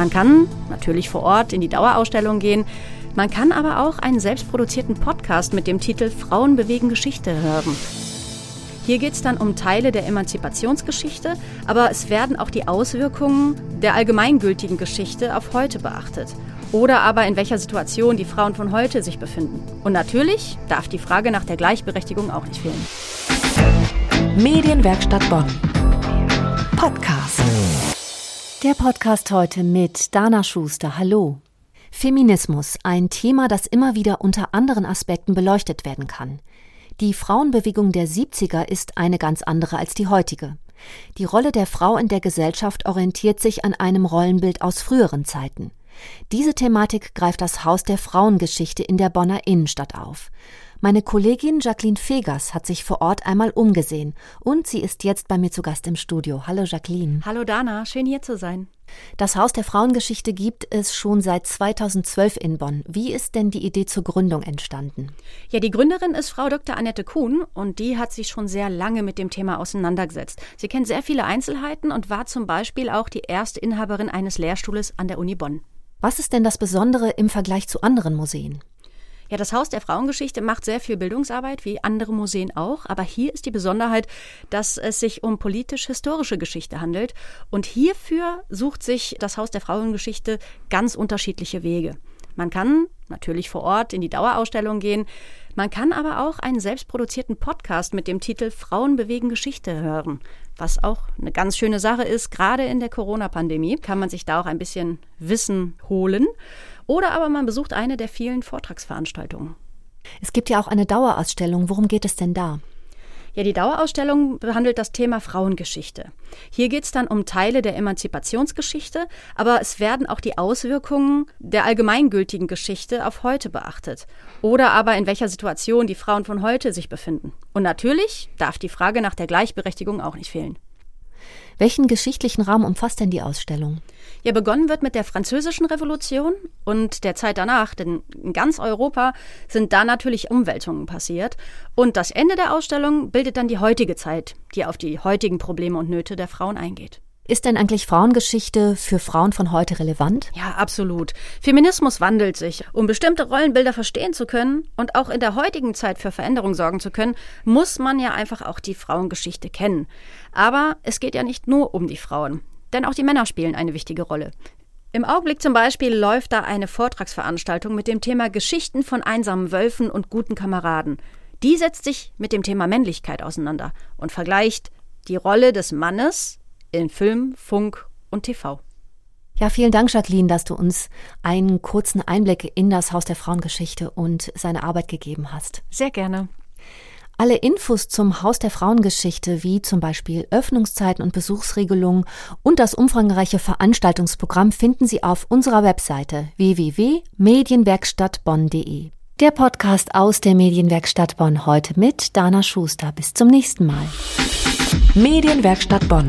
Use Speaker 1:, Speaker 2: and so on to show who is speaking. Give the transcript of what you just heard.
Speaker 1: Man kann natürlich vor Ort in die Dauerausstellung gehen. Man kann aber auch einen selbstproduzierten Podcast mit dem Titel Frauen bewegen Geschichte hören. Hier geht es dann um Teile der Emanzipationsgeschichte, aber es werden auch die Auswirkungen der allgemeingültigen Geschichte auf heute beachtet. Oder aber in welcher Situation die Frauen von heute sich befinden. Und natürlich darf die Frage nach der Gleichberechtigung auch nicht fehlen.
Speaker 2: Medienwerkstatt Bonn. Podcast.
Speaker 3: Der Podcast heute mit Dana Schuster. Hallo. Feminismus, ein Thema, das immer wieder unter anderen Aspekten beleuchtet werden kann. Die Frauenbewegung der 70er ist eine ganz andere als die heutige. Die Rolle der Frau in der Gesellschaft orientiert sich an einem Rollenbild aus früheren Zeiten. Diese Thematik greift das Haus der Frauengeschichte in der Bonner Innenstadt auf. Meine Kollegin Jacqueline Fegers hat sich vor Ort einmal umgesehen und sie ist jetzt bei mir zu Gast im Studio. Hallo Jacqueline.
Speaker 1: Hallo Dana, schön hier zu sein.
Speaker 3: Das Haus der Frauengeschichte gibt es schon seit 2012 in Bonn. Wie ist denn die Idee zur Gründung entstanden?
Speaker 1: Ja, die Gründerin ist Frau Dr. Annette Kuhn und die hat sich schon sehr lange mit dem Thema auseinandergesetzt. Sie kennt sehr viele Einzelheiten und war zum Beispiel auch die erste Inhaberin eines Lehrstuhles an der Uni Bonn.
Speaker 3: Was ist denn das Besondere im Vergleich zu anderen Museen?
Speaker 1: Ja, das Haus der Frauengeschichte macht sehr viel Bildungsarbeit, wie andere Museen auch. Aber hier ist die Besonderheit, dass es sich um politisch-historische Geschichte handelt. Und hierfür sucht sich das Haus der Frauengeschichte ganz unterschiedliche Wege. Man kann natürlich vor Ort in die Dauerausstellung gehen. Man kann aber auch einen selbstproduzierten Podcast mit dem Titel Frauen bewegen Geschichte hören, was auch eine ganz schöne Sache ist. Gerade in der Corona-Pandemie kann man sich da auch ein bisschen Wissen holen. Oder aber man besucht eine der vielen Vortragsveranstaltungen.
Speaker 3: Es gibt ja auch eine Dauerausstellung. Worum geht es denn da?
Speaker 1: Ja, die Dauerausstellung behandelt das Thema Frauengeschichte. Hier geht es dann um Teile der Emanzipationsgeschichte, aber es werden auch die Auswirkungen der allgemeingültigen Geschichte auf heute beachtet. Oder aber in welcher Situation die Frauen von heute sich befinden. Und natürlich darf die Frage nach der Gleichberechtigung auch nicht fehlen.
Speaker 3: Welchen geschichtlichen Rahmen umfasst denn die Ausstellung?
Speaker 1: Ja, begonnen wird mit der Französischen Revolution und der Zeit danach, denn in ganz Europa sind da natürlich Umwälzungen passiert. Und das Ende der Ausstellung bildet dann die heutige Zeit, die auf die heutigen Probleme und Nöte der Frauen eingeht.
Speaker 3: Ist denn eigentlich Frauengeschichte für Frauen von heute relevant?
Speaker 1: Ja, absolut. Feminismus wandelt sich. Um bestimmte Rollenbilder verstehen zu können und auch in der heutigen Zeit für Veränderung sorgen zu können, muss man ja einfach auch die Frauengeschichte kennen. Aber es geht ja nicht nur um die Frauen, denn auch die Männer spielen eine wichtige Rolle. Im Augenblick zum Beispiel läuft da eine Vortragsveranstaltung mit dem Thema Geschichten von einsamen Wölfen und guten Kameraden. Die setzt sich mit dem Thema Männlichkeit auseinander und vergleicht die Rolle des Mannes in Film, Funk und TV.
Speaker 3: Ja, vielen Dank, Jacqueline, dass du uns einen kurzen Einblick in das Haus der Frauengeschichte und seine Arbeit gegeben hast.
Speaker 1: Sehr gerne.
Speaker 3: Alle Infos zum Haus der Frauengeschichte, wie zum Beispiel Öffnungszeiten und Besuchsregelungen und das umfangreiche Veranstaltungsprogramm finden Sie auf unserer Webseite www.medienwerkstattbonn.de. Der Podcast aus der Medienwerkstatt Bonn heute mit Dana Schuster. Bis zum nächsten Mal.
Speaker 2: Medienwerkstatt Bonn.